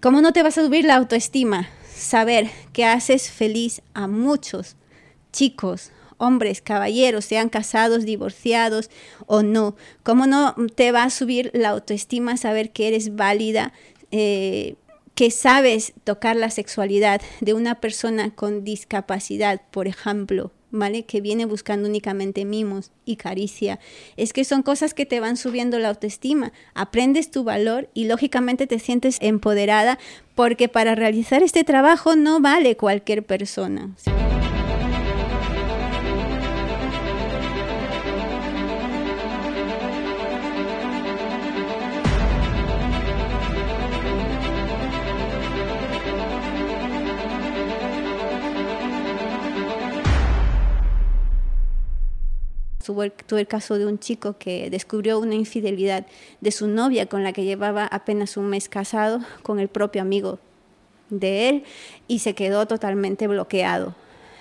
¿Cómo no te vas a subir la autoestima? Saber que haces feliz a muchos chicos, hombres, caballeros, sean casados, divorciados o no. ¿Cómo no te va a subir la autoestima saber que eres válida, eh, que sabes tocar la sexualidad de una persona con discapacidad, por ejemplo? ¿Vale? Que viene buscando únicamente mimos y caricia. Es que son cosas que te van subiendo la autoestima. Aprendes tu valor y lógicamente te sientes empoderada porque para realizar este trabajo no vale cualquier persona. Tuve, el caso de un chico que descubrió una infidelidad de su novia con la que llevaba apenas un mes casado con el propio amigo de él y se quedó totalmente bloqueado.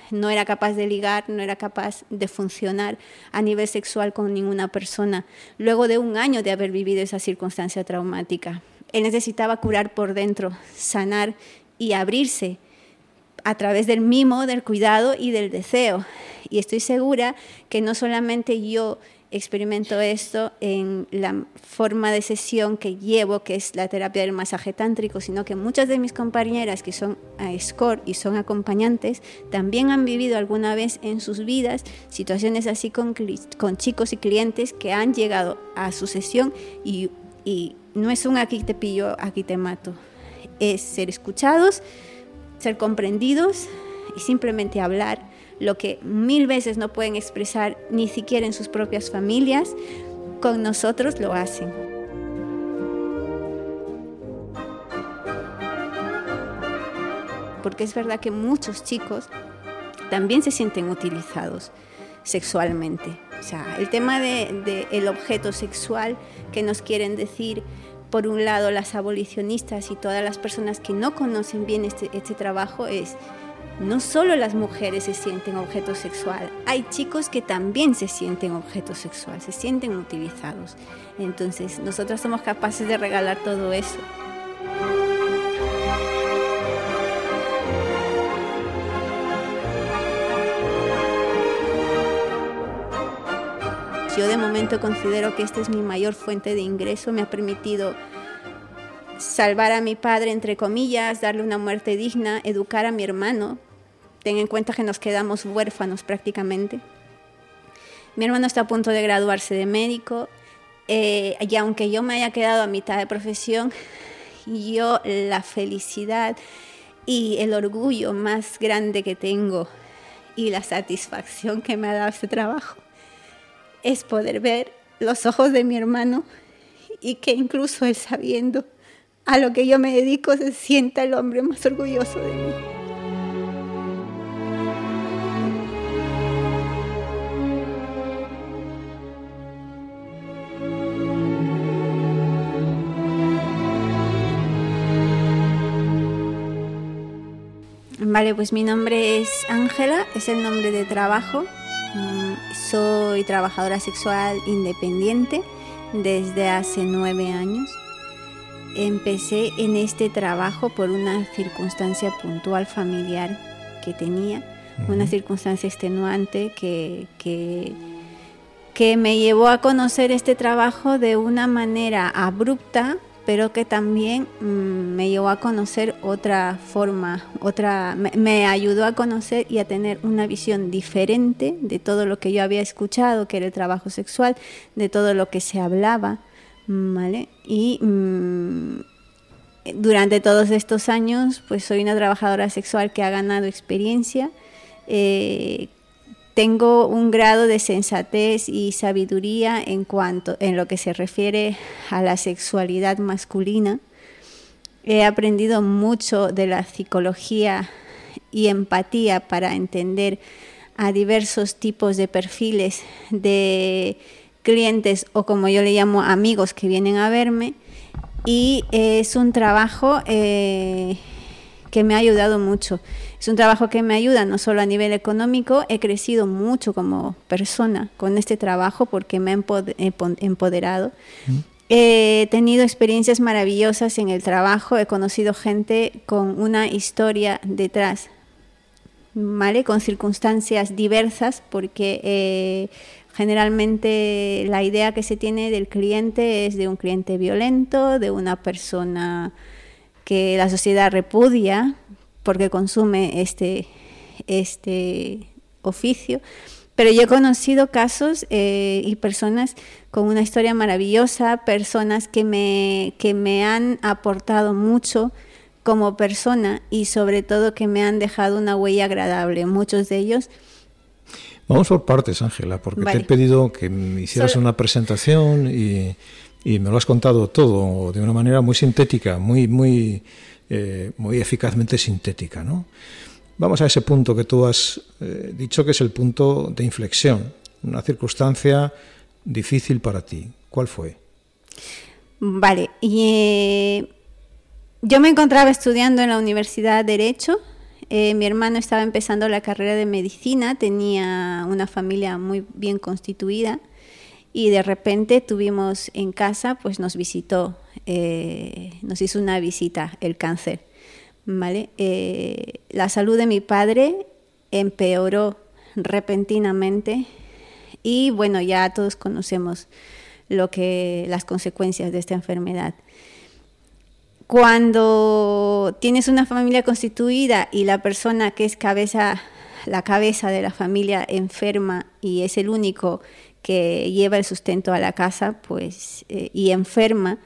No era capaz de ligar, no era capaz de funcionar a nivel sexual con ninguna persona, luego de un año de haber vivido esa circunstancia traumática. Él necesitaba curar por dentro, sanar y abrirse a través del mimo, del cuidado y del deseo. Y estoy segura que no solamente yo experimento esto en la forma de sesión que llevo, que es la terapia del masaje tántrico, sino que muchas de mis compañeras que son a SCORE y son acompañantes, también han vivido alguna vez en sus vidas situaciones así con, con chicos y clientes que han llegado a su sesión y, y no es un aquí te pillo, aquí te mato, es ser escuchados, ser comprendidos y simplemente hablar lo que mil veces no pueden expresar ni siquiera en sus propias familias, con nosotros lo hacen. Porque es verdad que muchos chicos también se sienten utilizados sexualmente. O sea, el tema del de, el objeto sexual que nos quieren decir por un lado las abolicionistas y todas las personas que no conocen bien este, este trabajo es no solo las mujeres se sienten objeto sexual, hay chicos que también se sienten objeto sexual, se sienten utilizados. Entonces, nosotros somos capaces de regalar todo eso. Yo de momento considero que esta es mi mayor fuente de ingreso, me ha permitido salvar a mi padre, entre comillas, darle una muerte digna, educar a mi hermano, ten en cuenta que nos quedamos huérfanos prácticamente. Mi hermano está a punto de graduarse de médico eh, y aunque yo me haya quedado a mitad de profesión, yo la felicidad y el orgullo más grande que tengo y la satisfacción que me ha dado este trabajo es poder ver los ojos de mi hermano y que incluso él sabiendo a lo que yo me dedico se sienta el hombre más orgulloso de mí. Vale, pues mi nombre es Ángela, es el nombre de trabajo. Mm, soy trabajadora sexual independiente desde hace nueve años. Empecé en este trabajo por una circunstancia puntual familiar que tenía, una circunstancia extenuante que, que, que me llevó a conocer este trabajo de una manera abrupta, pero que también mm, me llevó a conocer otra forma, otra, me, ayudó a conocer y a tener una visión diferente de todo lo que yo había escuchado, que era el trabajo sexual, de todo lo que se hablaba, ¿vale? Y mm, durante todos estos años, pues soy una trabajadora sexual que ha ganado experiencia, eh, tengo un grado de sensatez y sabiduría en cuanto en lo que se refiere a la sexualidad masculina. He aprendido mucho de la psicología y empatía para entender a diversos tipos de perfiles de clientes o como yo le llamo amigos que vienen a verme y es un trabajo eh, que me ha ayudado mucho. Es un trabajo que me ayuda no solo a nivel económico, he crecido mucho como persona con este trabajo porque me ha empoderado. He tenido experiencias maravillosas en el trabajo, he conocido gente con una historia detrás, ¿vale? Con circunstancias diversas, porque eh, generalmente la idea que se tiene del cliente es de un cliente violento, de una persona que la sociedad repudia porque consume este, este oficio. Pero yo he conocido casos eh, y personas con una historia maravillosa, personas que me, que me han aportado mucho como persona y sobre todo que me han dejado una huella agradable. Muchos de ellos. Vamos por partes, Ángela, porque te he pedido que me hicieras una presentación y, y, me lo has contado todo de una manera muy sintética, muy, muy, eh, muy eficazmente sintética, ¿no? Vamos a ese punto que tú has eh, dicho que es el punto de inflexión, una circunstancia difícil para ti. ¿Cuál fue? Vale, y, eh, yo me encontraba estudiando en la Universidad de Derecho. Eh, mi hermano estaba empezando la carrera de medicina, tenía una familia muy bien constituida y de repente tuvimos en casa, pues nos visitó, nos hizo una visita el cáncer. ¿vale? Eh, la salud de mi padre empeoró repentinamente y bueno, ya todos conocemos lo que las consecuencias de esta enfermedad. Cuando tienes una familia constituida y la persona que es cabeza, la cabeza de la familia enferma y es el único que lleva el sustento a la casa, pues eh, y enferma,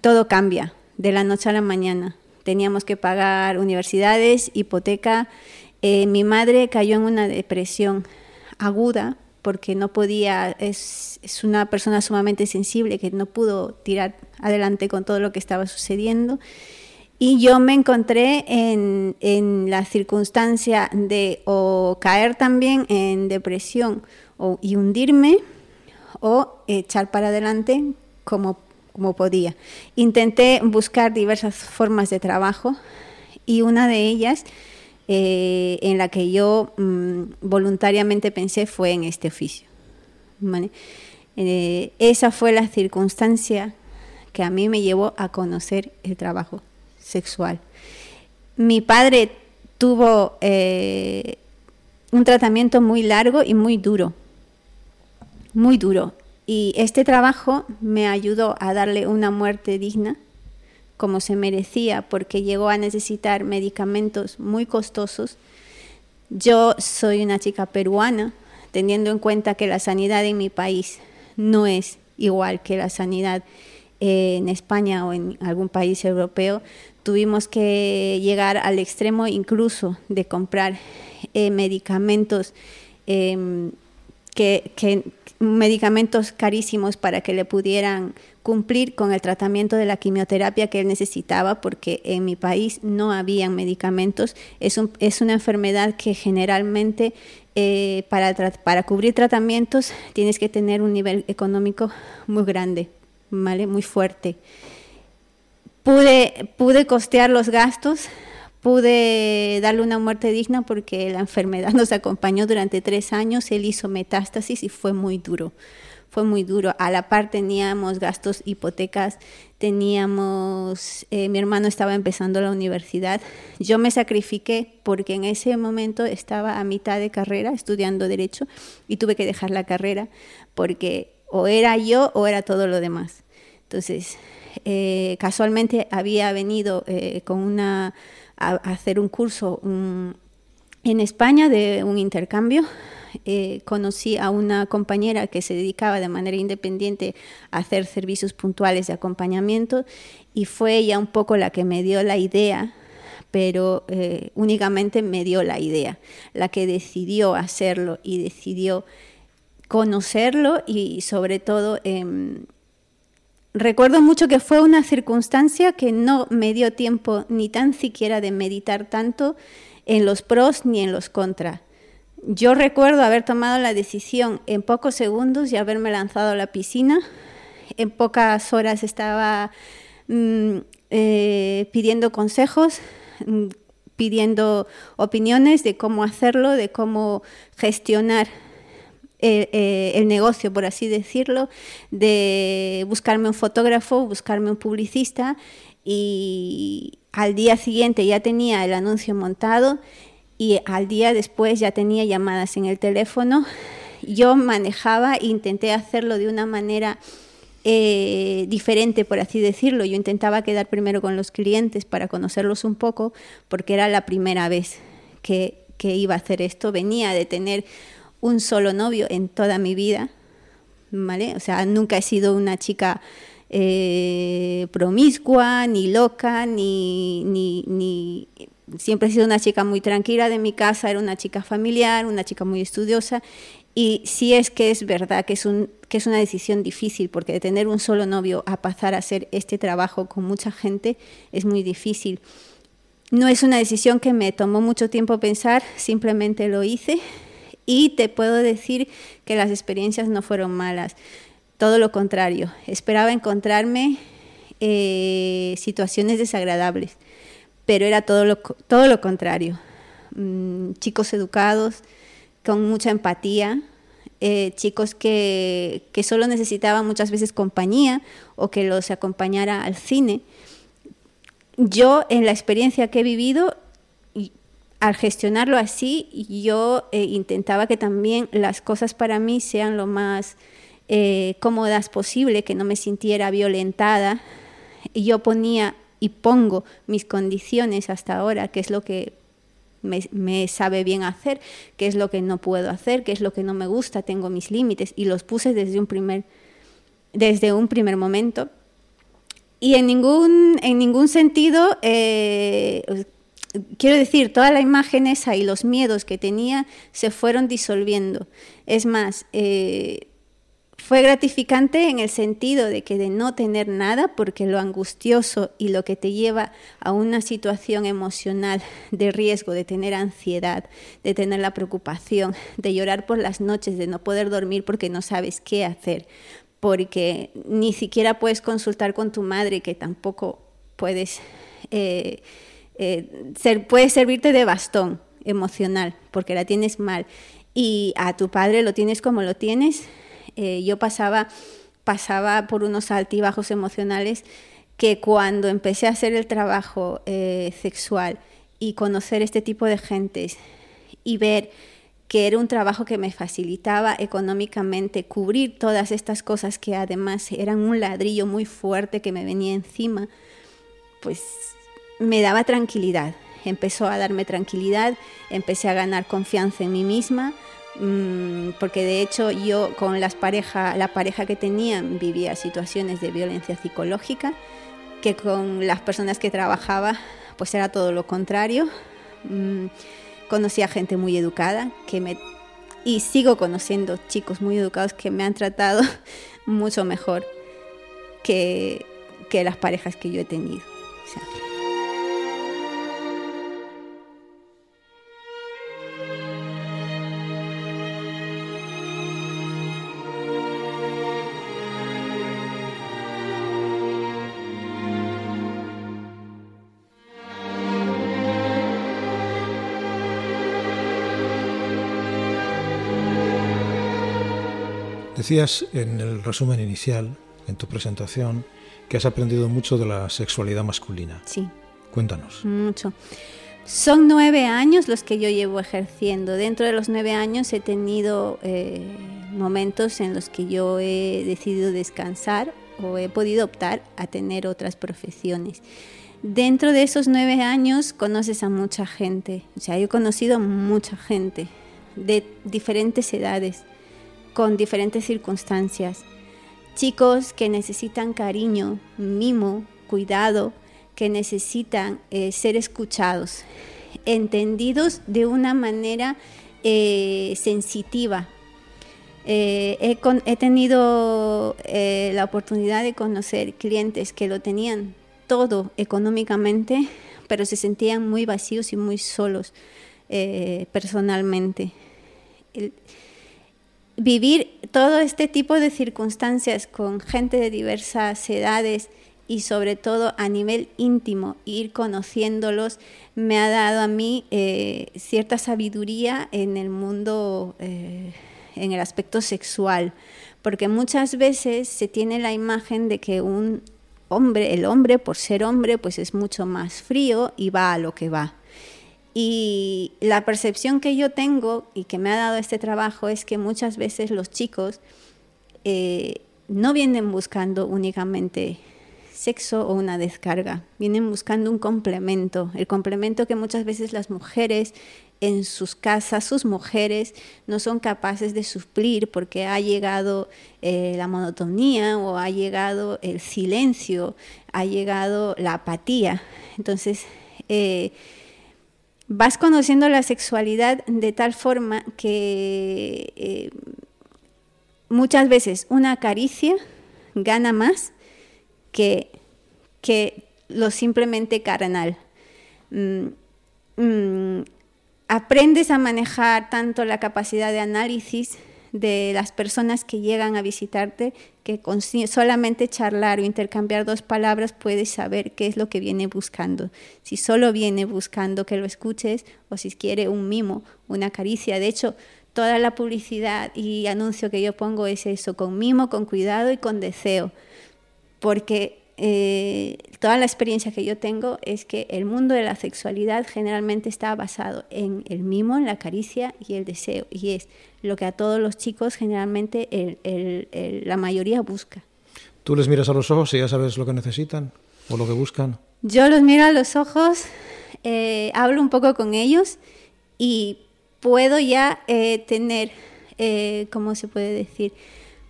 todo cambia de la noche a la mañana teníamos que pagar universidades, hipoteca. Eh, mi madre cayó en una depresión aguda porque no podía, es, es, una persona sumamente sensible que no pudo tirar adelante con todo lo que estaba sucediendo. Y yo me encontré en, la circunstancia de o caer también en depresión o, y hundirme o echar para adelante como como podía. Intenté buscar diversas formas de trabajo y una de ellas eh, en la que yo mm, voluntariamente pensé fue en este oficio. Eh, esa fue la circunstancia que a mí me llevó a conocer el trabajo sexual. Mi padre tuvo eh, un tratamiento muy largo y muy duro, muy duro. Y este trabajo me ayudó a darle una muerte digna, como se merecía, porque llegó a necesitar medicamentos muy costosos. Yo soy una chica peruana, teniendo en cuenta que la sanidad en mi país no es igual que la sanidad en España o en algún país europeo, tuvimos que llegar al extremo incluso de comprar eh, medicamentos em, que, medicamentos carísimos para que le pudieran cumplir con el tratamiento de la quimioterapia que él necesitaba, porque en mi país no habían medicamentos. Es, es una enfermedad que generalmente eh, para, para cubrir tratamientos tienes que tener un nivel económico muy grande, ¿vale? muy fuerte. Pude, pude costear los gastos pude darle una muerte digna porque la enfermedad nos acompañó durante tres años, él hizo metástasis y fue muy duro, fue muy duro. A la par teníamos gastos, hipotecas, teníamos, eh, mi hermano estaba empezando la universidad, yo me sacrifiqué porque en ese momento estaba a mitad de carrera estudiando derecho y tuve que dejar la carrera porque o era yo o era todo lo demás. Entonces, eh, casualmente había venido eh, con una a, hacer un curso en España de un intercambio. Eh, conocí a una compañera que se dedicaba de manera independiente a hacer servicios puntuales de acompañamiento y fue ella un poco la que me dio la idea pero únicamente me dio la idea, la que decidió hacerlo y decidió conocerlo y sobre todo em, Recuerdo mucho que fue una circunstancia que no me dio tiempo ni tan siquiera de meditar tanto en los pros ni en los contras. Yo recuerdo haber tomado la decisión en pocos segundos y haberme lanzado a la piscina. En pocas horas estaba mm, eh, pidiendo consejos, mm, pidiendo opiniones de cómo hacerlo, de cómo gestionar eh, el negocio, por así decirlo, de buscarme un fotógrafo, buscarme un publicista y al día siguiente ya tenía el anuncio montado y al día después ya tenía llamadas en el teléfono. Yo manejaba e intenté hacerlo de una manera eh, diferente, por así decirlo. Yo intentaba quedar primero con los clientes para conocerlos un poco, porque era la primera vez que, que iba a hacer esto. Venía de tener un solo novio en toda mi vida, ¿vale? O sea, nunca he sido una chica eh, promiscua, ni loca, ni, ni, ni, Siempre he sido una chica muy tranquila de mi casa, era una chica familiar, una chica muy estudiosa. Y sí es que es verdad que es, un, que es una decisión difícil, porque de tener un solo novio a pasar a hacer este trabajo con mucha gente es muy difícil. No es una decisión que me tomó mucho tiempo pensar, simplemente lo hice y te puedo decir que las experiencias no fueron malas, todo lo contrario. Esperaba encontrarme eh, situaciones desagradables, pero era todo lo, todo lo contrario. Mm, chicos educados, con mucha empatía, eh, chicos que, que, solo necesitaban muchas veces compañía o que los acompañara al cine. Yo, en la experiencia que he vivido, al gestionarlo así, yo eh, intentaba que también las cosas para mí sean lo más eh, cómodas posible, que no me sintiera violentada. Yo ponía y pongo mis condiciones hasta ahora, que es lo que me, sabe bien hacer, qué es lo que no puedo hacer, qué es lo que no me gusta, tengo mis límites y los puse desde un primer, desde un primer momento. Y en ningún, en ningún sentido eh, quiero decir, toda la imagen esa y los miedos que tenía se fueron disolviendo. Es más, eh, fue gratificante en el sentido de que de no tener nada, porque lo angustioso y lo que te lleva a una situación emocional de riesgo, de tener ansiedad, de tener la preocupación, de llorar por las noches, de no poder dormir porque no sabes qué hacer, porque ni siquiera puedes consultar con tu madre, que tampoco puedes... Eh, eh, puede servirte de bastón emocional porque la tienes mal y a tu padre lo tienes como lo tienes. Eh, yo pasaba, pasaba por unos altibajos emocionales que cuando empecé a hacer el trabajo eh, sexual y conocer este tipo de gentes y ver que era un trabajo que me facilitaba económicamente cubrir todas estas cosas que además eran un ladrillo muy fuerte que me venía encima, pues me daba tranquilidad, empezó a darme tranquilidad, empecé a ganar confianza en mí misma, mm, porque de hecho yo con las pareja, la pareja que tenía vivía situaciones de violencia psicológica, que con las personas que trabajaba pues era todo lo contrario. Mm, conocí a gente muy educada que me y sigo conociendo chicos muy educados que me han tratado mucho mejor que, que las parejas que yo he tenido. Decías en el resumen inicial, en tu presentación, que has aprendido mucho de la sexualidad masculina. Sí. Cuéntanos. Mucho. Son nueve años los que yo llevo ejerciendo. Dentro de los nueve años he tenido eh, momentos en los que yo he decidido descansar o he podido optar a tener otras profesiones. Dentro de esos nueve años conoces a mucha gente. O sea, yo he conocido mucha gente de diferentes edades con diferentes circunstancias. Chicos que necesitan cariño, mimo, cuidado, que necesitan eh, ser escuchados, entendidos de una manera eh, sensitiva. Eh, he, tenido la oportunidad de conocer clientes que lo tenían todo económicamente, pero se sentían muy vacíos y muy solos personalmente vivir todo este tipo de circunstancias con gente de diversas edades y sobre todo a nivel íntimo, ir conociéndolos, me ha dado a mí eh, cierta sabiduría en el mundo eh, en el aspecto sexual, porque muchas veces se tiene la imagen de que un hombre, el hombre por ser hombre, pues es mucho más frío y va a lo que va. Y la percepción que yo tengo y que me ha dado este trabajo es que muchas veces los chicos eh, no vienen buscando únicamente sexo o una descarga, vienen buscando un complemento, el complemento que muchas veces las mujeres en sus casas, sus mujeres no son capaces de suplir porque ha llegado eh, la monotonía o ha llegado el silencio, ha llegado la apatía. Entonces, eh, vas conociendo la sexualidad de tal forma que eh, muchas veces una caricia gana más que, que lo simplemente carnal. Mm, mm, aprendes a manejar tanto la capacidad de análisis de las personas que llegan a visitarte, solamente charlar o intercambiar dos palabras puedes saber qué es lo que viene buscando. Si solo viene buscando que lo escuches o si quiere un mimo, una caricia. De hecho, toda la publicidad y anuncio que yo pongo es eso, con mimo, con cuidado y con deseo. Porque eh, toda la experiencia que yo tengo es que el mundo de la sexualidad generalmente está basado en el mimo, en la caricia y el deseo. Y es lo que a todos los chicos generalmente la mayoría busca. ¿Tú les miras a los ojos y ya sabes lo que necesitan o lo que buscan? Yo los miro a los ojos, eh, hablo un poco con ellos y puedo ya eh, tener, ¿cómo se puede decir?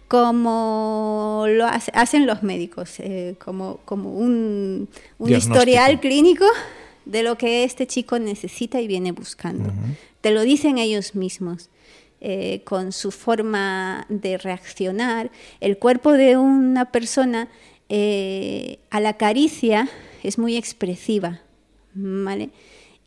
Como lo hacen los médicos, eh, como, como un, historial clínico de lo que este chico necesita y viene buscando. Te lo dicen ellos mismos. Eh, con su forma de reaccionar, el cuerpo de una persona eh, a la caricia es muy expresiva, ¿vale?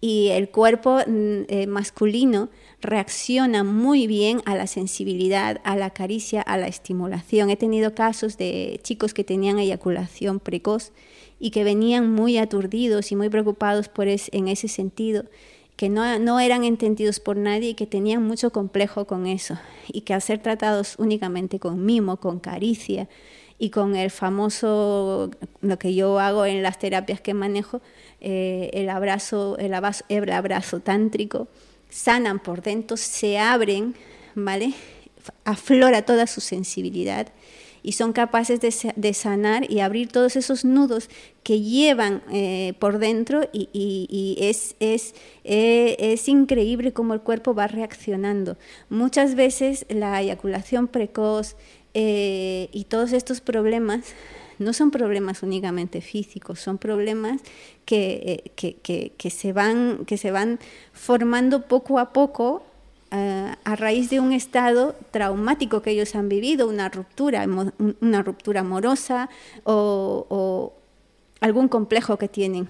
Y el cuerpo mm, masculino reacciona muy bien a la sensibilidad, a la caricia, a la estimulación. He tenido casos de chicos que tenían eyaculación precoz y que venían muy aturdidos y muy preocupados por en ese sentido, que no, no eran entendidos por nadie y que tenían mucho complejo con eso, y que al ser tratados únicamente con mimo, con caricia, y con el famoso, lo que yo hago en las terapias que manejo, eh, el, abrazo, el, abrazo, el abrazo tántrico, sanan por dentro, se abren, ¿vale? Aflora toda su sensibilidad y son capaces de, sanar y abrir todos esos nudos que llevan eh, por dentro y, es, es, eh, es, increíble cómo el cuerpo va reaccionando. Muchas veces la eyaculación precoz y todos estos problemas no son problemas únicamente físicos, son problemas que, eh, que, se, van, que se van formando poco a poco eh, a raíz de un estado traumático que ellos han vivido, una ruptura, una ruptura amorosa o, algún complejo que tienen,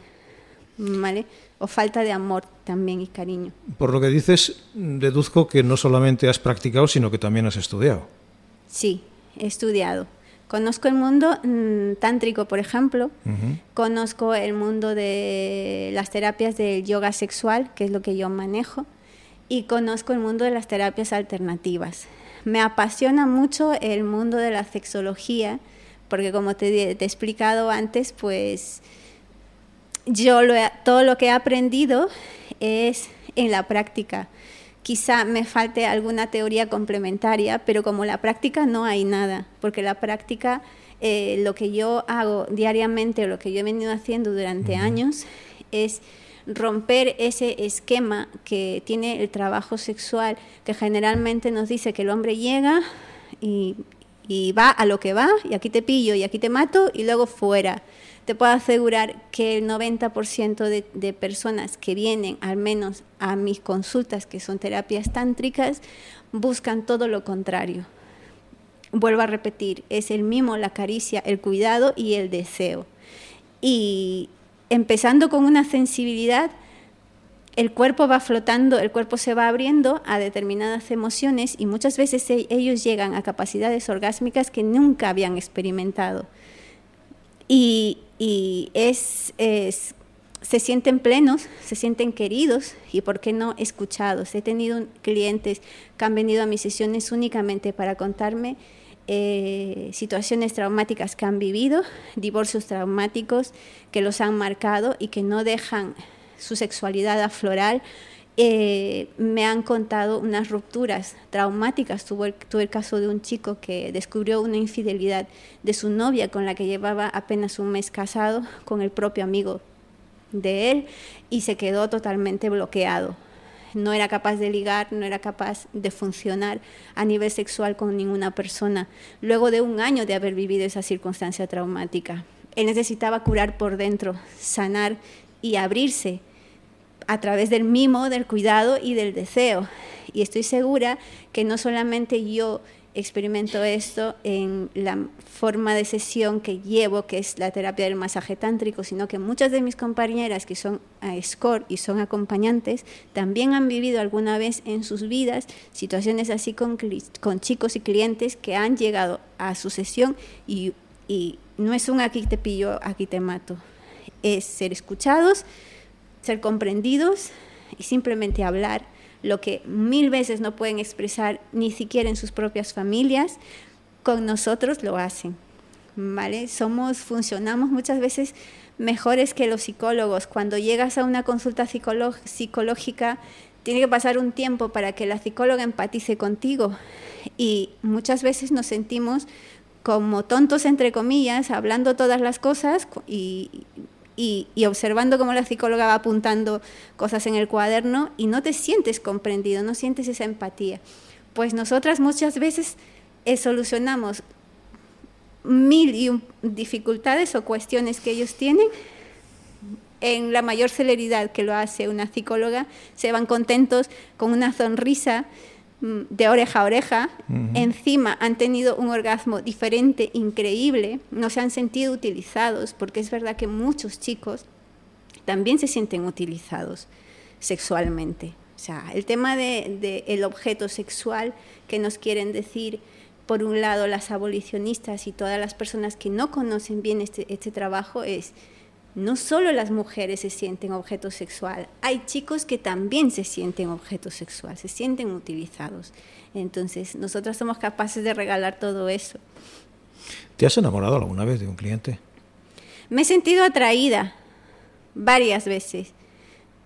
¿vale? O falta de amor también y cariño. Por lo que dices, deduzco que no solamente has practicado, sino que también has estudiado. Sí, he estudiado. Conozco el mundo mm, tántrico, por ejemplo. Conozco el mundo de las terapias del yoga sexual, que es lo que yo manejo. Y conozco el mundo de las terapias alternativas. Me apasiona mucho el mundo de la sexología, porque como te, he explicado antes, pues yo todo lo que he aprendido es en la práctica quizá me falte alguna teoría complementaria, pero como la práctica no hay nada, porque la práctica, eh, lo que yo hago diariamente, lo que yo he venido haciendo durante años, es romper ese esquema que tiene el trabajo sexual, que generalmente nos dice que el hombre llega y, y va a lo que va, y aquí te pillo, y aquí te mato, y luego fuera te puedo asegurar que el 90% de, personas que vienen al menos a mis consultas, que son terapias tántricas, buscan todo lo contrario. Vuelvo a repetir, es el mimo, la caricia, el cuidado y el deseo. Y empezando con una sensibilidad, el cuerpo va flotando, el cuerpo se va abriendo a determinadas emociones y muchas veces e, ellos llegan a capacidades orgásmicas que nunca habían experimentado. Y, y es, es, se sienten plenos, se sienten queridos y, ¿por qué no, escuchados? He tenido clientes que han venido a mis sesiones únicamente para contarme eh, situaciones traumáticas que han vivido, divorcios traumáticos que los han marcado y que no dejan su sexualidad aflorar. Eh, me han contado unas rupturas traumáticas. Tuve tuve el caso de un chico que descubrió una infidelidad de su novia con la que llevaba apenas un mes casado con el propio amigo de él y se quedó totalmente bloqueado. No era capaz de ligar, no era capaz de funcionar a nivel sexual con ninguna persona, luego de un año de haber vivido esa circunstancia traumática. Él necesitaba curar por dentro, sanar y abrirse a través del mimo, del cuidado y del deseo. Y estoy segura que no solamente yo experimento esto en la forma de sesión que llevo, que es la terapia del masaje tántrico, sino que muchas de mis compañeras que son a SCORE y son acompañantes, también han vivido alguna vez en sus vidas situaciones así con, con chicos y clientes que han llegado a su sesión y, y no es un aquí te pillo, aquí te mato, es ser escuchados, ser comprendidos y simplemente hablar lo que mil veces no pueden expresar ni siquiera en sus propias familias, con nosotros lo hacen. ¿Vale? Somos, funcionamos muchas veces mejores que los psicólogos. Cuando llegas a una consulta psicológica, tiene que pasar un tiempo para que la psicóloga empatice contigo y muchas veces nos sentimos como tontos, entre comillas, hablando todas las cosas y y, observando cómo la psicóloga va apuntando cosas en el cuaderno y no te sientes comprendido, no sientes esa empatía. Pues nosotras muchas veces eh, solucionamos mil y dificultades o cuestiones que ellos tienen en la mayor celeridad que lo hace una psicóloga, se van contentos con una sonrisa de oreja a oreja, encima han tenido un orgasmo diferente, increíble, no se han sentido utilizados, porque es verdad que muchos chicos también se sienten utilizados sexualmente. O sea, el tema del de, el objeto sexual que nos quieren decir, por un lado, las abolicionistas y todas las personas que no conocen bien este, este trabajo es no solo las mujeres se sienten objeto sexual, hay chicos que también se sienten objeto sexual, se sienten utilizados. Entonces, nosotras somos capaces de regalar todo eso. ¿Te has enamorado alguna vez de un cliente? Me he sentido atraída varias veces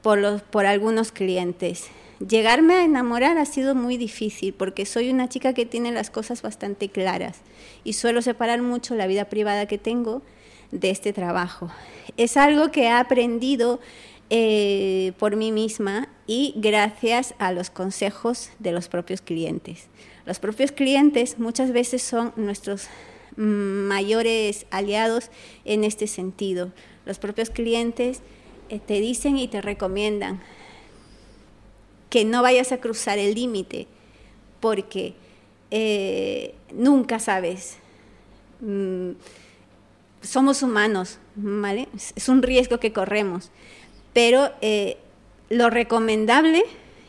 por, los, por algunos clientes. Llegarme a enamorar ha sido muy difícil porque soy una chica que tiene las cosas bastante claras y suelo separar mucho la vida privada que tengo de este trabajo. Es algo que he aprendido eh, por mí misma y gracias a los consejos de los propios clientes. Los propios clientes muchas veces son nuestros mayores aliados en este sentido. Los propios clientes eh, te dicen y te recomiendan que no vayas a cruzar el límite porque eh, nunca sabes. Mm, somos humanos, ¿vale? Es un riesgo que corremos, pero eh, lo recomendable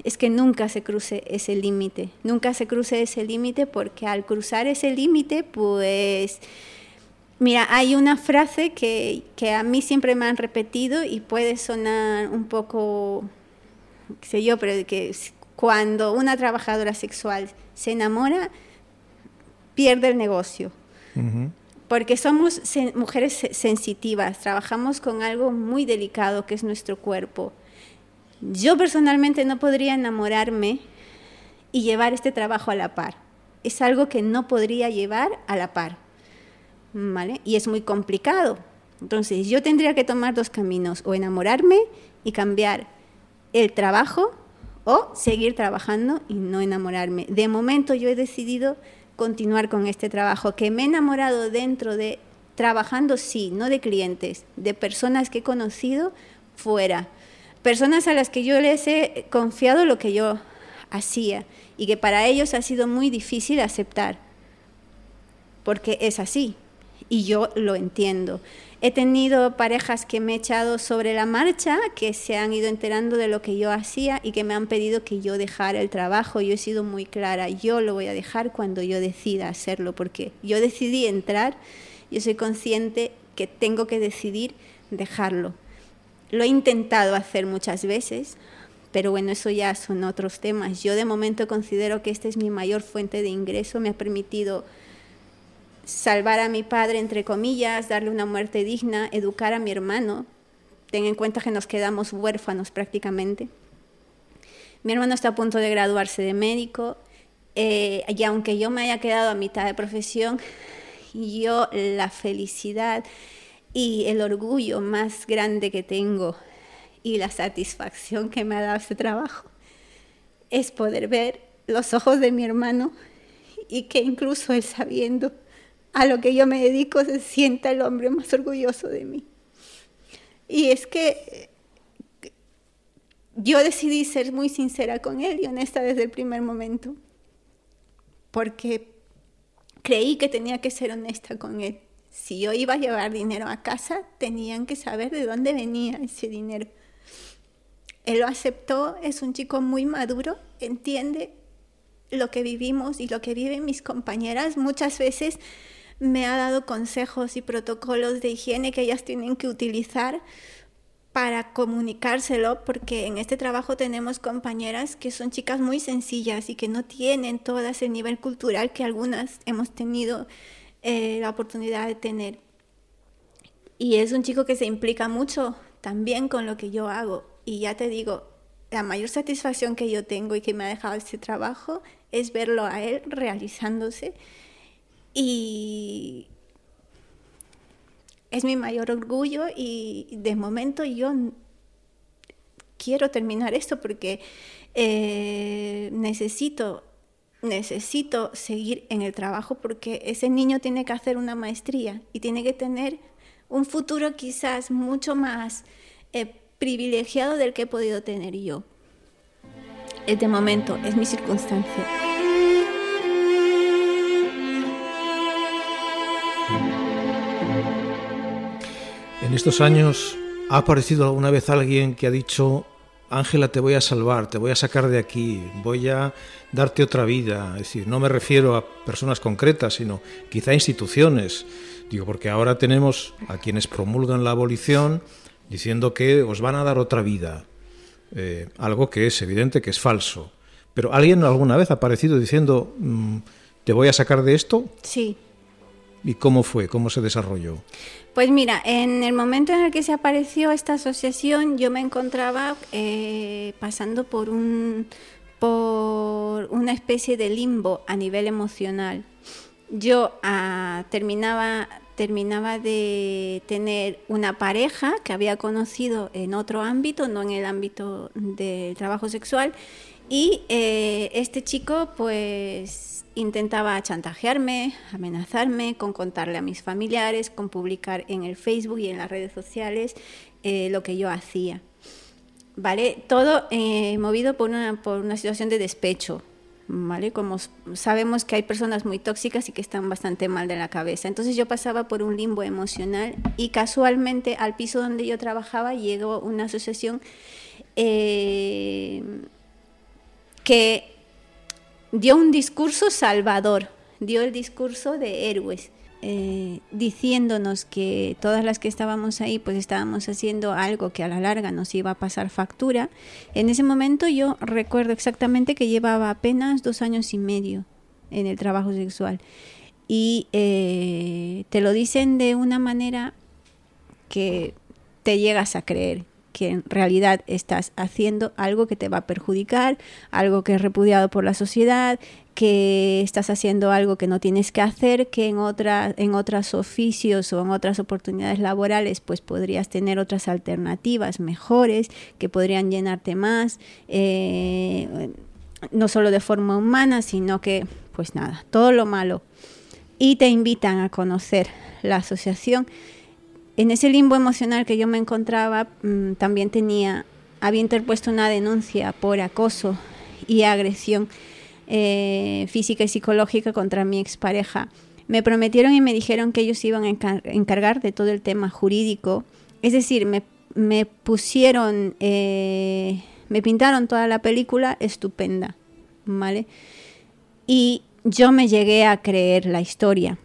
es que nunca se cruce ese límite, nunca se cruce ese límite porque al cruzar ese límite, pues, mira, hay una frase que, que, a mí siempre me han repetido y puede sonar un poco, qué sé yo, pero que cuando una trabajadora sexual se enamora, pierde el negocio porque somos mujeres sensitivas, trabajamos con algo muy delicado que es nuestro cuerpo. Yo personalmente no podría enamorarme y llevar este trabajo a la par. Es algo que no podría llevar a la par. ¿Vale? Y es muy complicado. Entonces yo tendría que tomar dos caminos, o enamorarme y cambiar el trabajo o seguir trabajando y no enamorarme. De momento yo he decidido continuar con este trabajo, que me he enamorado dentro de, trabajando sí, no de clientes, de personas que he conocido fuera, personas a las que yo les he confiado lo que yo hacía y que para ellos ha sido muy difícil aceptar, porque es así y yo lo entiendo. He tenido parejas que me he echado sobre la marcha, que se han ido enterando de lo que yo hacía y que me han pedido que yo dejara el trabajo. Yo he sido muy clara, yo lo voy a dejar cuando yo decida hacerlo, porque yo decidí entrar, yo soy consciente que tengo que decidir dejarlo. Lo he intentado hacer muchas veces, pero bueno, eso ya son otros temas. Yo de momento considero que esta es mi mayor fuente de ingreso, me ha permitido salvar a mi padre, entre comillas, darle una muerte digna, educar a mi hermano. Ten en cuenta que nos quedamos huérfanos prácticamente. Mi hermano está a punto de graduarse de médico eh, y aunque yo me haya quedado a mitad de profesión, yo la felicidad y el orgullo más grande que tengo y la satisfacción que me ha dado este trabajo es poder ver los ojos de mi hermano y que incluso él sabiendo a lo que yo me dedico se sienta el hombre más orgulloso de mí. Y es que yo decidí ser muy sincera con él y honesta desde el primer momento, porque creí que tenía que ser honesta con él. Si yo iba a llevar dinero a casa, tenían que saber de dónde venía ese dinero. Él lo aceptó, es un chico muy maduro, entiende lo que vivimos y lo que viven mis compañeras. Muchas veces me ha dado consejos y protocolos de higiene que ellas tienen que utilizar para comunicárselo, porque en este trabajo tenemos compañeras que son chicas muy sencillas y que no tienen todo ese nivel cultural que algunas hemos tenido eh, la oportunidad de tener. Y es un chico que se implica mucho también con lo que yo hago. Y ya te digo, la mayor satisfacción que yo tengo y que me ha dejado este trabajo es verlo a él realizándose y es mi mayor orgullo y de momento yo quiero terminar esto porque eh, necesito necesito seguir en el trabajo porque ese niño tiene que hacer una maestría y tiene que tener un futuro quizás mucho más eh, privilegiado del que he podido tener yo. De momento es mi circunstancia. Estos años ha aparecido alguna vez alguien que ha dicho, Ángela, te voy a salvar, te voy a sacar de aquí, voy a darte otra vida. Es decir, no me refiero a personas concretas, sino quizá a instituciones. Digo, porque ahora tenemos a quienes promulgan la abolición diciendo que os van a dar otra vida. Eh, algo que es evidente que es falso. Pero ¿alguien alguna vez ha aparecido diciendo, mm, te voy a sacar de esto? Sí. ¿Y cómo fue? ¿Cómo se desarrolló? Pues mira, en el momento en el que se apareció esta asociación, yo me encontraba eh, pasando por un por una especie de limbo a nivel emocional. Yo ah, terminaba terminaba de tener una pareja que había conocido en otro ámbito, no en el ámbito del trabajo sexual, y eh, este chico pues intentaba chantajearme, amenazarme con contarle a mis familiares, con publicar en el Facebook y en las redes sociales eh, lo que yo hacía. ¿Vale? Todo eh, movido por una, por una situación de despecho, ¿vale? Como sabemos que hay personas muy tóxicas y que están bastante mal de la cabeza. Entonces yo pasaba por un limbo emocional y casualmente al piso donde yo trabajaba llegó una asociación eh, que dio un discurso salvador, dio el discurso de héroes, eh, diciéndonos que todas las que estábamos ahí pues estábamos haciendo algo que a la larga nos iba a pasar factura. En ese momento yo recuerdo exactamente que llevaba apenas dos años y medio en el trabajo sexual y eh, te lo dicen de una manera que te llegas a creer que en realidad estás haciendo algo que te va a perjudicar, algo que es repudiado por la sociedad, que estás haciendo algo que no tienes que hacer, que en, otra, en otros oficios o en otras oportunidades laborales pues podrías tener otras alternativas mejores que podrían llenarte más, eh, no solo de forma humana, sino que pues nada, todo lo malo. Y te invitan a conocer la asociación en ese limbo emocional que yo me encontraba, mm, también tenía, había interpuesto una denuncia por acoso y agresión eh, física y psicológica contra mi expareja. Me prometieron y me dijeron que ellos iban a encargar de todo el tema jurídico. Es decir, me, pusieron, eh, me pintaron toda la película estupenda, ¿vale? Y yo me llegué a creer la historia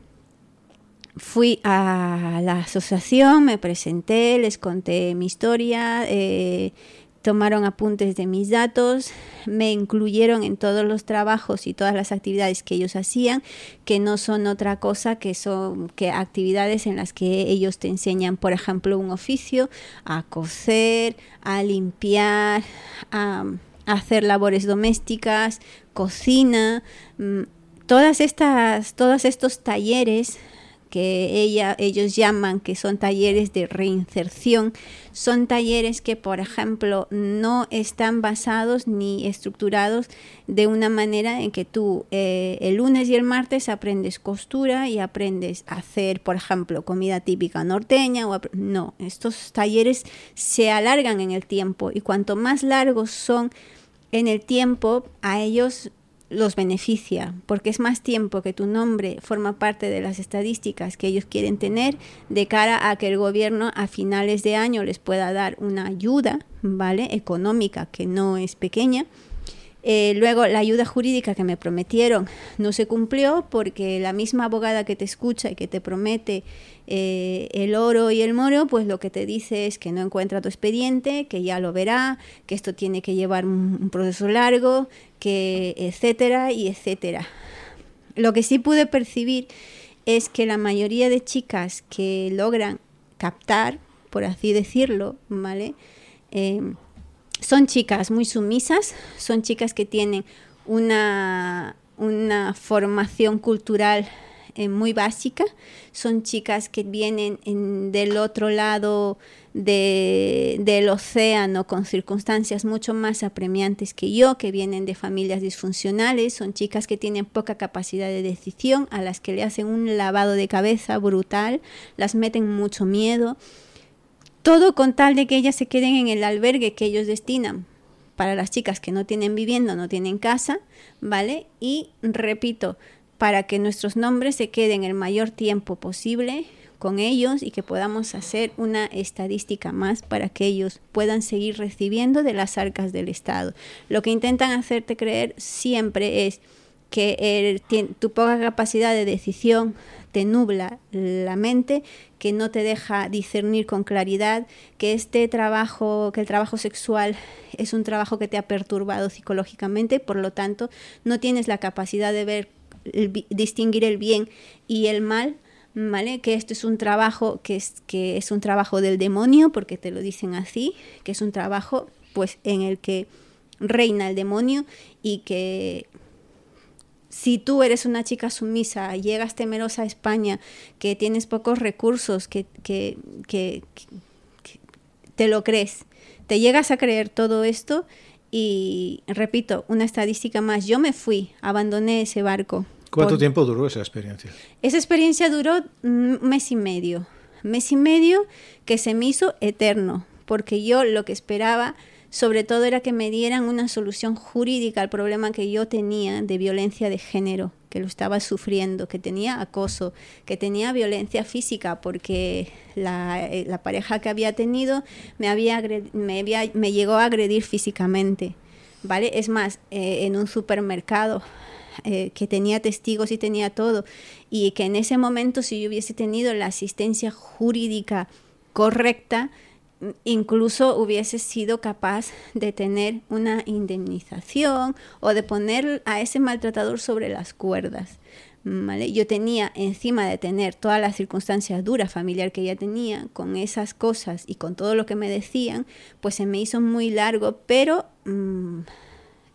fui a la asociación, me presenté, les conté mi historia, eh, tomaron apuntes de mis datos, me incluyeron en todos los trabajos y todas las actividades que ellos hacían, que no son otra cosa que son que actividades en las que ellos te enseñan, por ejemplo, un oficio, a coser, a limpiar, a, hacer labores domésticas, cocina, mm, todas estas todos estos talleres que ella, ellos llaman que son talleres de reinserción, son talleres que, por ejemplo, no están basados ni estructurados de una manera en que tú eh, el lunes y el martes aprendes costura y aprendes a hacer, por ejemplo, comida típica norteña. O no, estos talleres se alargan en el tiempo y cuanto más largos son en el tiempo, a ellos los beneficia, porque es más tiempo que tu nombre forma parte de las estadísticas que ellos quieren tener de cara a que el gobierno a finales de año les pueda dar una ayuda, ¿vale? Económica, que no es pequeña, eh, luego, la ayuda jurídica que me prometieron no se cumplió porque la misma abogada que te escucha y que te promete eh, el oro y el moro, pues lo que te dice es que no encuentra tu expediente, que ya lo verá, que esto tiene que llevar un, proceso largo, que etcétera y etcétera. Lo que sí pude percibir es que la mayoría de chicas que logran captar, por así decirlo, ¿vale? Eh, son chicas muy sumisas, son chicas que tienen una, una formación cultural eh, muy básica, son chicas que vienen del otro lado del océano con circunstancias mucho más apremiantes que yo, que vienen de familias disfuncionales, son chicas que tienen poca capacidad de decisión, a las que le hacen un lavado de cabeza brutal, las meten mucho miedo. Todo con tal de que ellas se queden en el albergue que ellos destinan. Para las chicas que no tienen vivienda, no tienen casa, ¿vale? Y repito, para que nuestros nombres se queden el mayor tiempo posible con ellos y que podamos hacer una estadística más para que ellos puedan seguir recibiendo de las arcas del Estado. Lo que intentan hacerte creer siempre es que tu poca capacidad de decisión te nubla la mente, que no te deja discernir con claridad, que este trabajo, que el trabajo sexual es un trabajo que te ha perturbado psicológicamente, por lo tanto no tienes la capacidad de ver, distinguir el bien y el mal, ¿vale? Que esto es un trabajo que es, que es un trabajo del demonio, porque te lo dicen así, que es un trabajo pues en el que reina el demonio y que si tú eres una chica sumisa, llegas temerosa a España, que tienes pocos recursos, que, que, que, te lo crees, te llegas a creer todo esto y, repito, una estadística más, yo me fui, abandoné ese barco. ¿Cuánto tiempo duró esa experiencia? Esa experiencia duró un mes y medio, mes y medio que se me hizo eterno, porque yo lo que esperaba sobre todo era que me dieran una solución jurídica al problema que yo tenía de violencia de género, que lo estaba sufriendo, que tenía acoso, que tenía violencia física, porque la, eh, pareja que había tenido me, había, me, llegó a agredir físicamente. ¿Vale? Es más, eh, en un supermercado eh, que tenía testigos y tenía todo, y que en ese momento si yo hubiese tenido la asistencia jurídica correcta, incluso hubiese sido capaz de tener una indemnización o de poner a ese maltratador sobre las cuerdas. Yo tenía, encima de tener todas las circunstancias duras familiar que ella tenía, con esas cosas y con todo lo que me decían, pues se me hizo muy largo, pero mm,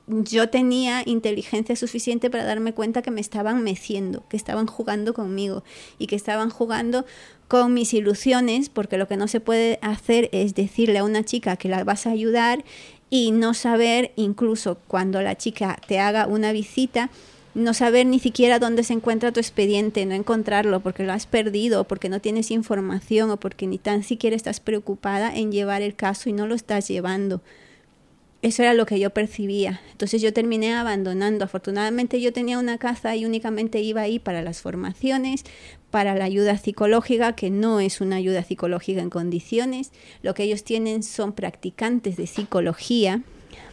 yo tenía inteligencia suficiente para darme cuenta que me estaban meciendo, que estaban jugando conmigo y que estaban jugando con mis ilusiones, porque lo que no se puede hacer es decirle a una chica que la vas a ayudar y no saber, incluso cuando la chica te haga una visita, no saber ni siquiera dónde se encuentra tu expediente, no encontrarlo porque lo has perdido, porque no tienes información o porque ni tan siquiera estás preocupada en llevar el caso y no lo estás llevando. Eso era lo que yo percibía. Entonces yo terminé abandonando. Afortunadamente yo tenía una casa y únicamente iba ahí para las formaciones, para la ayuda psicológica, que no es una ayuda psicológica en condiciones. Lo que ellos tienen son practicantes de psicología,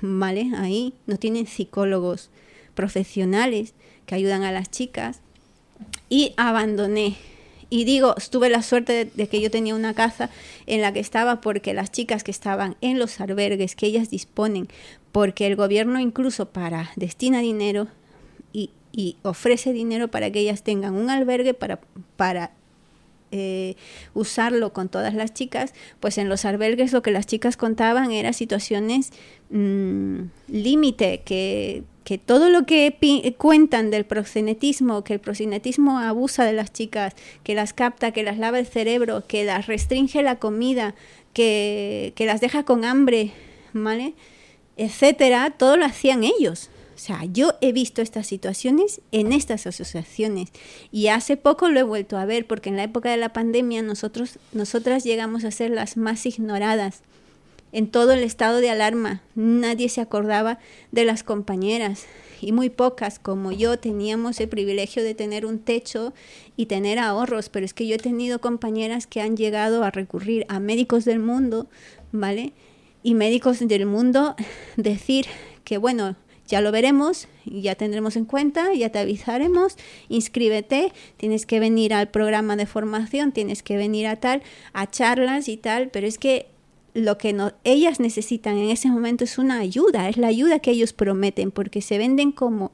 ¿vale? Ahí no tienen psicólogos profesionales que ayudan a las chicas. Y abandoné. Y digo, tuve la suerte de, que yo tenía una casa en la que estaba porque las chicas que estaban en los albergues que ellas disponen, porque el gobierno incluso para destina dinero y, y ofrece dinero para que ellas tengan un albergue para, para eh, usarlo con todas las chicas, pues en los albergues lo que las chicas contaban era situaciones mm, límite, que, que, todo lo que cuentan del proxenetismo, que el proxenetismo abusa de las chicas, que las capta, que las lava el cerebro, que las restringe la comida, que, que las deja con hambre, ¿vale? etcétera, todo lo hacían ellos. O sea, yo he visto estas situaciones en estas asociaciones y hace poco lo he vuelto a ver porque en la época de la pandemia nosotros, nosotras llegamos a ser las más ignoradas en todo el estado de alarma. Nadie se acordaba de las compañeras y muy pocas como yo teníamos el privilegio de tener un techo y tener ahorros, pero es que yo he tenido compañeras que han llegado a recurrir a médicos del mundo, ¿vale? Y médicos del mundo decir que bueno, ya lo veremos, ya tendremos en cuenta, ya te avisaremos, inscríbete, tienes que venir al programa de formación, tienes que venir a tal, a charlas y tal, pero es que lo que no, ellas necesitan en ese momento es una ayuda, es la ayuda que ellos prometen, porque se venden como,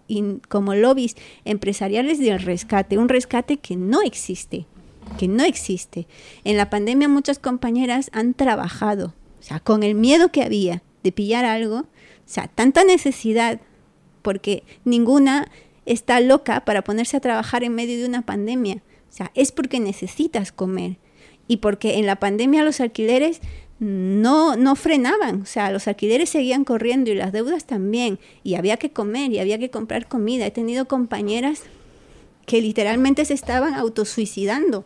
como lobbies empresariales del rescate, un rescate que no existe, que no existe. En la pandemia muchas compañeras han trabajado, o sea, con el miedo que había de pillar algo, o sea, tanta necesidad, porque ninguna está loca para ponerse a trabajar en medio de una pandemia. O sea, es porque necesitas comer. Y porque en la pandemia los alquileres no, no frenaban, o sea, los alquileres seguían corriendo y las deudas también, y había que comer y había que comprar comida. He tenido compañeras que literalmente se estaban autosuicidando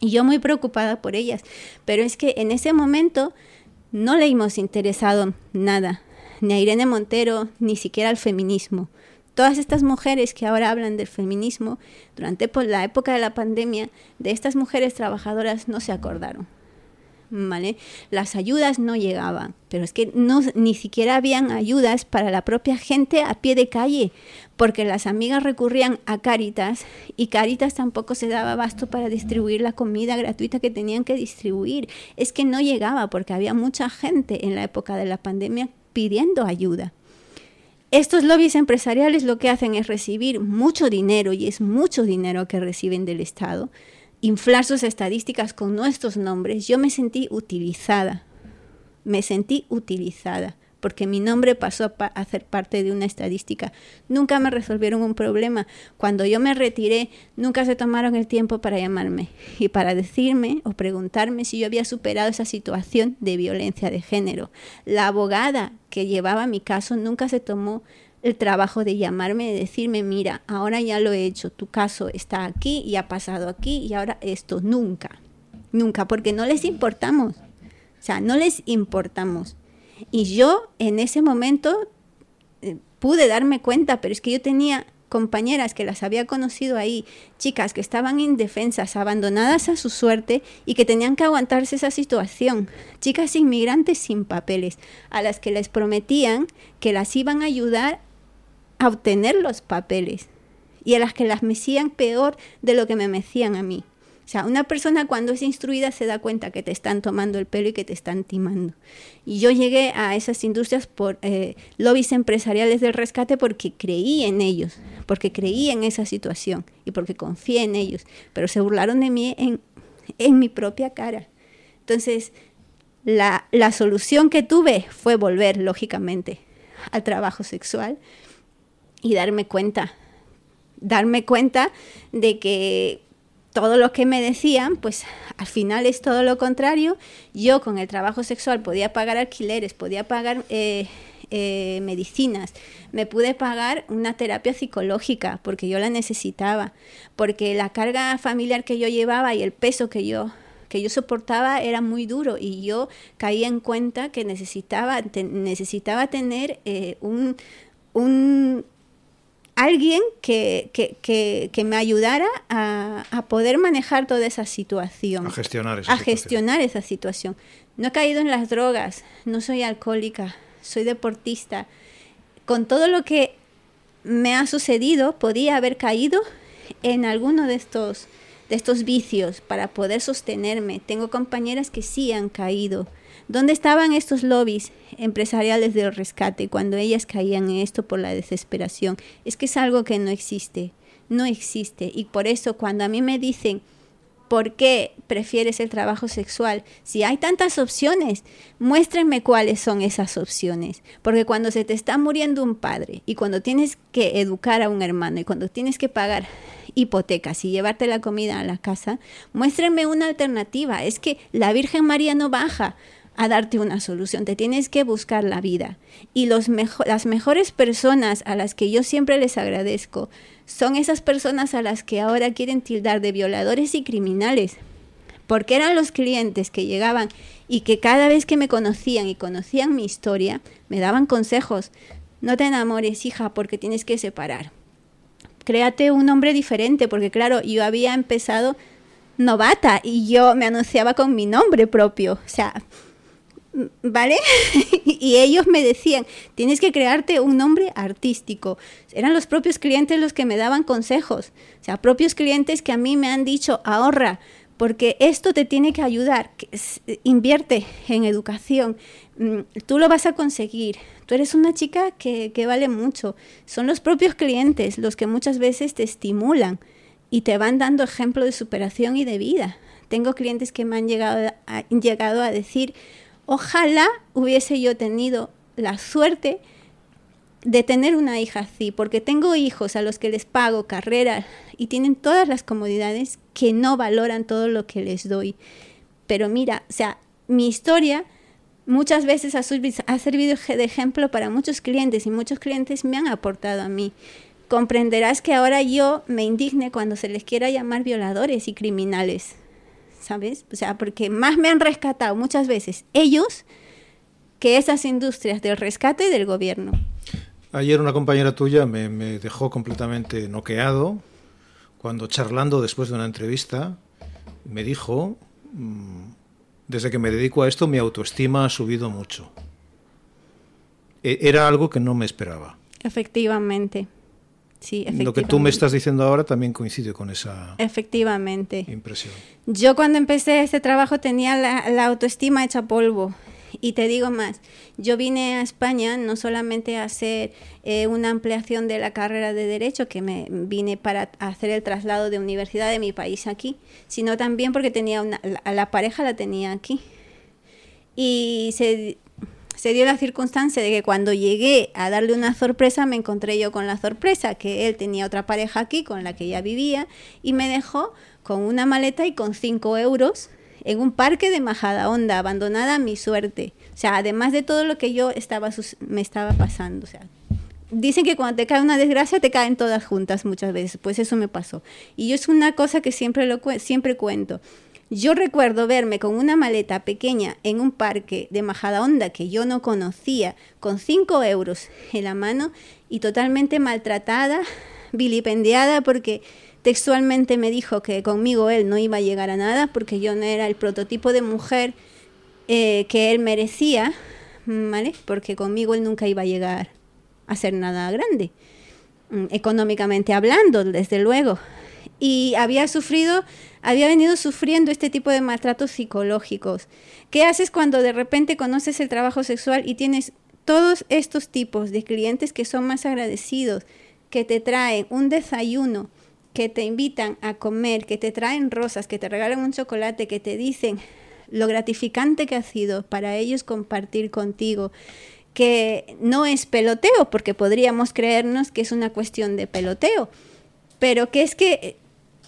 y yo muy preocupada por ellas, pero es que en ese momento no le hemos interesado nada, ni a Irene Montero, ni siquiera al feminismo. Todas estas mujeres que ahora hablan del feminismo, durante la época de la pandemia, de estas mujeres trabajadoras no se acordaron. ¿Vale? Las ayudas no llegaban, pero es que no, ni siquiera habían ayudas para la propia gente a pie de calle, porque las amigas recurrían a Caritas y Caritas tampoco se daba abasto para distribuir la comida gratuita que tenían que distribuir. Es que no llegaba porque había mucha gente en la época de la pandemia pidiendo ayuda. Estos lobbies empresariales lo que hacen es recibir mucho dinero y es mucho dinero que reciben del Estado, inflar sus estadísticas con nuestros nombres. Yo me sentí utilizada, me sentí utilizada porque mi nombre pasó a, ser parte de una estadística. Nunca me resolvieron un problema. Cuando yo me retiré, nunca se tomaron el tiempo para llamarme y para decirme o preguntarme si yo había superado esa situación de violencia de género. La abogada que llevaba mi caso nunca se tomó el trabajo de llamarme y decirme, mira, ahora ya lo he hecho, tu caso está aquí y ha pasado aquí y ahora esto, nunca, nunca, porque no les importamos, o sea, no les importamos. Y yo en ese momento eh, pude darme cuenta, pero es que yo tenía compañeras que las había conocido ahí, chicas que estaban indefensas, abandonadas a su suerte y que tenían que aguantarse esa situación, chicas inmigrantes sin papeles, a las que les prometían que las iban a ayudar a obtener los papeles y a las que las mecían peor de lo que me mecían a mí. O sea, una persona cuando es instruida se da cuenta que te están tomando el pelo y que te están timando. Y yo llegué a esas industrias por eh, lobbies empresariales del rescate porque creí en ellos, porque creí en esa situación y porque confié en ellos, pero se burlaron de mí en, mi propia cara. Entonces, la, la solución que tuve fue volver, lógicamente, al trabajo sexual y darme cuenta, darme cuenta de que todo lo que me decían, pues al final es todo lo contrario. Yo con el trabajo sexual podía pagar alquileres, podía pagar eh, eh, medicinas, me pude pagar una terapia psicológica porque yo la necesitaba, porque la carga familiar que yo llevaba y el peso que yo que yo soportaba era muy duro y yo caía en cuenta que necesitaba, necesitaba tener eh, un, un alguien que, que, que, me ayudara a, a, poder manejar toda esa situación. A gestionar esa a gestionar esa situación. No he caído en las drogas, no soy alcohólica, soy deportista. Con todo lo que me ha sucedido, podía haber caído en alguno de estos de estos vicios para poder sostenerme. Tengo compañeras que sí han caído. ¿Dónde estaban estos lobbies empresariales del rescate cuando ellas caían en esto por la desesperación? Es que es algo que no existe, no existe. Y por eso cuando a mí me dicen, ¿Por qué prefieres el trabajo sexual? Si hay tantas opciones, muéstrenme cuáles son esas opciones. Porque cuando se te está muriendo un padre y cuando tienes que educar a un hermano y cuando tienes que pagar hipotecas y llevarte la comida a la casa, muéstrenme una alternativa. Es que la Virgen María no baja a darte una solución, te tienes que buscar la vida. Y los las mejores personas a las que yo siempre les agradezco son esas personas a las que ahora quieren tildar de violadores y criminales, porque eran los clientes que llegaban y que cada vez que me conocían y conocían mi historia, me daban consejos. No te enamores, hija, porque tienes que separar. Créate un nombre diferente, porque claro, yo había empezado novata y yo me anunciaba con mi nombre propio. O sea, ¿vale? y ellos me decían, tienes que crearte un nombre artístico. Eran los propios clientes los que me daban consejos, o sea, propios clientes que a mí me han dicho, ahorra, porque esto te tiene que ayudar, invierte en educación, mm, tú lo vas a conseguir, tú eres una chica que, que vale mucho. Son los propios clientes los que muchas veces te estimulan y te van dando ejemplo de superación y de vida. Tengo clientes que me han llegado llegado a decir, Ojalá hubiese yo tenido la suerte de tener una hija así, porque tengo hijos a los que les pago carrera y tienen todas las comodidades que no valoran todo lo que les doy. Pero mira, o sea, mi historia muchas veces ha, ha servido de ejemplo para muchos clientes y muchos clientes me han aportado a mí. Comprenderás que ahora yo me indigne cuando se les quiera llamar violadores y criminales. ¿Sabes? O sea, porque más me han rescatado muchas veces ellos que esas industrias del rescate y del gobierno. Ayer una compañera tuya me, dejó completamente noqueado cuando charlando después de una entrevista me dijo, mm, desde que me dedico a esto mi autoestima ha subido mucho. E, era algo que no me esperaba. Efectivamente. Lo que tú me estás diciendo ahora también coincide con esa efectivamente. impresión. Yo cuando empecé este trabajo tenía la, autoestima hecha polvo. Y te digo más, yo vine a España no solamente a hacer eh, una ampliación de la carrera de Derecho, que me vine para hacer el traslado de universidad de mi país aquí, sino también porque tenía una, la pareja la tenía aquí. Y se, se dio la circunstancia de que cuando llegué a darle una sorpresa me encontré yo con la sorpresa que él tenía otra pareja aquí con la que ya vivía y me dejó con una maleta y con cinco euros en un parque de Majada Honda, abandonada a mi suerte. O sea, además de todo lo que yo estaba me estaba pasando. O sea, dicen que cuando te cae una desgracia te caen todas juntas muchas veces. Pues eso me pasó. Y yo es una cosa que siempre, lo, siempre cuento. Yo recuerdo verme con una maleta pequeña en un parque de Majadahonda que yo no conocía, con cinco euros en la mano y totalmente maltratada, vilipendiada porque textualmente me dijo que conmigo él no iba a llegar a nada porque yo no era el prototipo de mujer eh, que él merecía, ¿vale? Porque conmigo él nunca iba a llegar a ser nada grande, mm, económicamente hablando, desde luego. Y había sufrido había venido sufriendo este tipo de maltratos psicológicos. ¿Qué haces cuando de repente conoces el trabajo sexual y tienes todos estos tipos de clientes que son más agradecidos, que te traen un desayuno, que te invitan a comer, que te traen rosas, que te regalan un chocolate, que te dicen lo gratificante que ha sido para ellos compartir contigo, que no es peloteo, porque podríamos creernos que es una cuestión de peloteo, pero que es que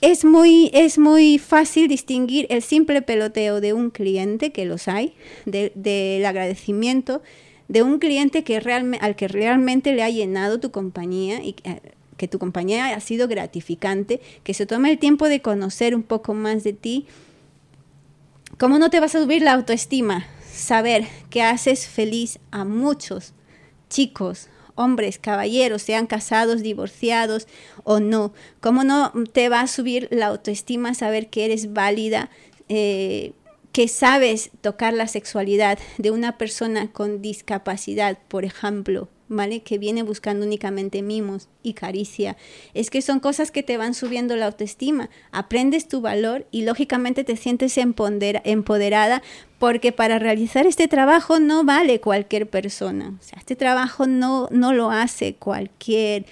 es muy, es muy fácil distinguir el simple peloteo de un cliente, que los hay, del agradecimiento de un cliente que al que realmente le ha llenado tu compañía y eh, que tu compañía ha sido gratificante, que se toma el tiempo de conocer un poco más de ti. ¿Cómo no te vas a subir la autoestima? Saber que haces feliz a muchos chicos, hombres, caballeros, sean casados, divorciados o no. ¿Cómo no te va a subir la autoestima saber que eres válida, eh, que sabes tocar la sexualidad de una persona con discapacidad, por ejemplo? ¿Vale? Que viene buscando únicamente mimos y caricia. Es que son cosas que te van subiendo la autoestima. Aprendes tu valor y lógicamente te sientes empoderada porque para realizar este trabajo no vale cualquier persona. Este trabajo no, no lo hace cualquier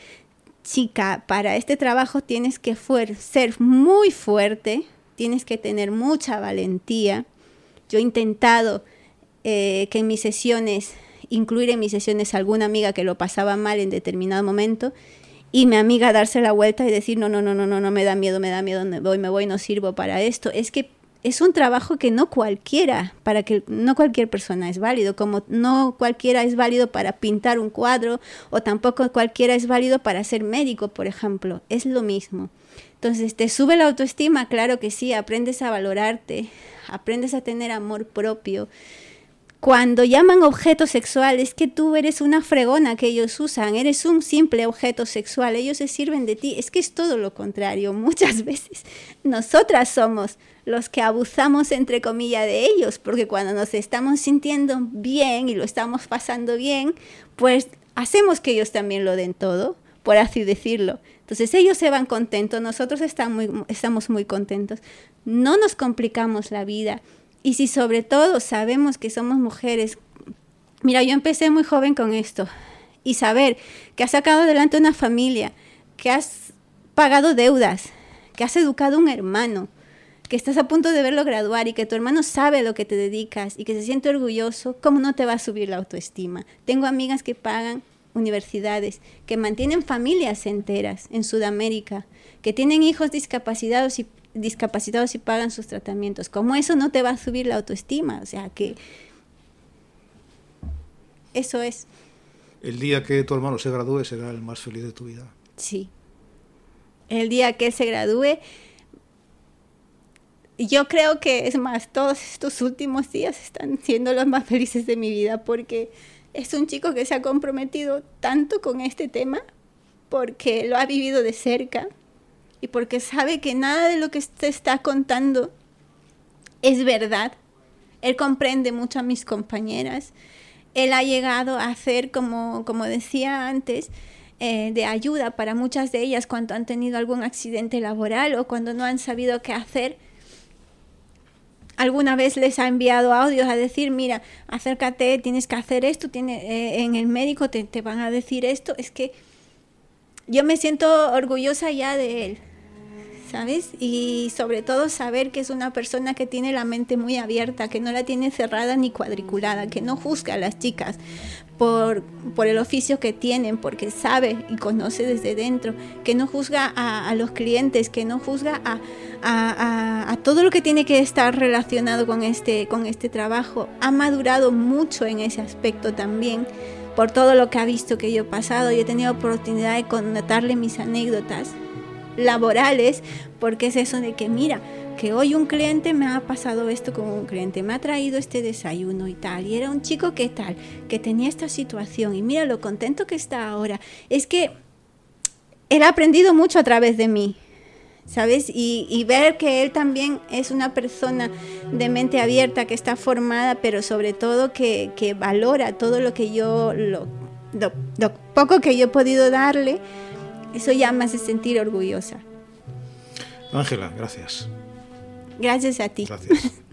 chica. Para este trabajo tienes que ser muy fuerte, tienes que tener mucha valentía. Yo he intentado eh, que en mis sesiones incluir en mis sesiones a alguna amiga que lo pasaba mal en determinado momento y mi amiga darse la vuelta y decir, no, no, no, no, no, no, me da miedo, me da miedo, me voy, me voy, no sirvo para esto. Es que es un trabajo que no cualquiera, para que no cualquier persona es válido, como no cualquiera es válido para pintar un cuadro o tampoco cualquiera es válido para ser médico, por ejemplo, es lo mismo. Entonces, ¿te sube la autoestima? Claro que sí, aprendes a valorarte, aprendes a tener amor propio, cuando llaman objeto sexual es que tú eres una fregona que ellos usan, eres un simple objeto sexual, ellos se sirven de ti. Es que es todo lo contrario. Muchas veces nosotras somos los que abusamos entre comillas de ellos, porque cuando nos estamos sintiendo bien y lo estamos pasando bien, pues hacemos que ellos también lo den todo, por así decirlo. Entonces ellos se van contentos, nosotros estamos muy contentos. No nos complicamos la vida y si sobre todo sabemos que somos mujeres, mira, yo empecé muy joven con esto, y saber que has sacado adelante una familia, que has pagado deudas, que has educado un hermano, que estás a punto de verlo graduar y que tu hermano sabe lo que te dedicas y que se siente orgulloso, ¿cómo no te va a subir la autoestima? Tengo amigas que pagan universidades, que mantienen familias enteras en Sudamérica, que tienen hijos discapacitados y discapacitados y pagan sus tratamientos. Como eso no te va a subir la autoestima, o sea que eso es. El día que tu hermano se gradúe será el más feliz de tu vida. Sí. El día que él se gradúe, yo creo que es más, todos estos últimos días están siendo los más felices de mi vida porque es un chico que se ha comprometido tanto con este tema porque lo ha vivido de cerca y porque sabe que nada de lo que te está contando es verdad. Él comprende mucho a mis compañeras. Él ha llegado a hacer, como, como decía antes, eh, de ayuda para muchas de ellas cuando han tenido algún accidente laboral o cuando no han sabido qué hacer. Alguna vez les ha enviado audios a decir, mira, acércate, tienes que hacer esto, tiene, eh, en el médico te, te van a decir esto. Es que yo me siento orgullosa ya de él. ¿Sabes? Y sobre todo saber que es una persona que tiene la mente muy abierta, que no la tiene cerrada ni cuadriculada, que no juzga a las chicas por, por el oficio que tienen, porque sabe y conoce desde dentro, que no juzga a, los clientes, que no juzga a, todo lo que tiene que estar relacionado con este, con este trabajo. Ha madurado mucho en ese aspecto también por todo lo que ha visto que yo he pasado y he tenido oportunidad de contarle mis anécdotas laborales, porque es eso de que mira, que hoy un cliente me ha pasado esto con un cliente, me ha traído este desayuno y tal, y era un chico que tal, que tenía esta situación, y mira lo contento que está ahora. Es que él ha aprendido mucho a través de mí, ¿sabes? Y, ver que él también es una persona de mente abierta, que está formada, pero sobre todo que, valora todo lo que yo, lo, lo poco que yo he podido darle eso ya me hace sentir orgullosa. Ángela, gracias. Gracias a ti. Gracias.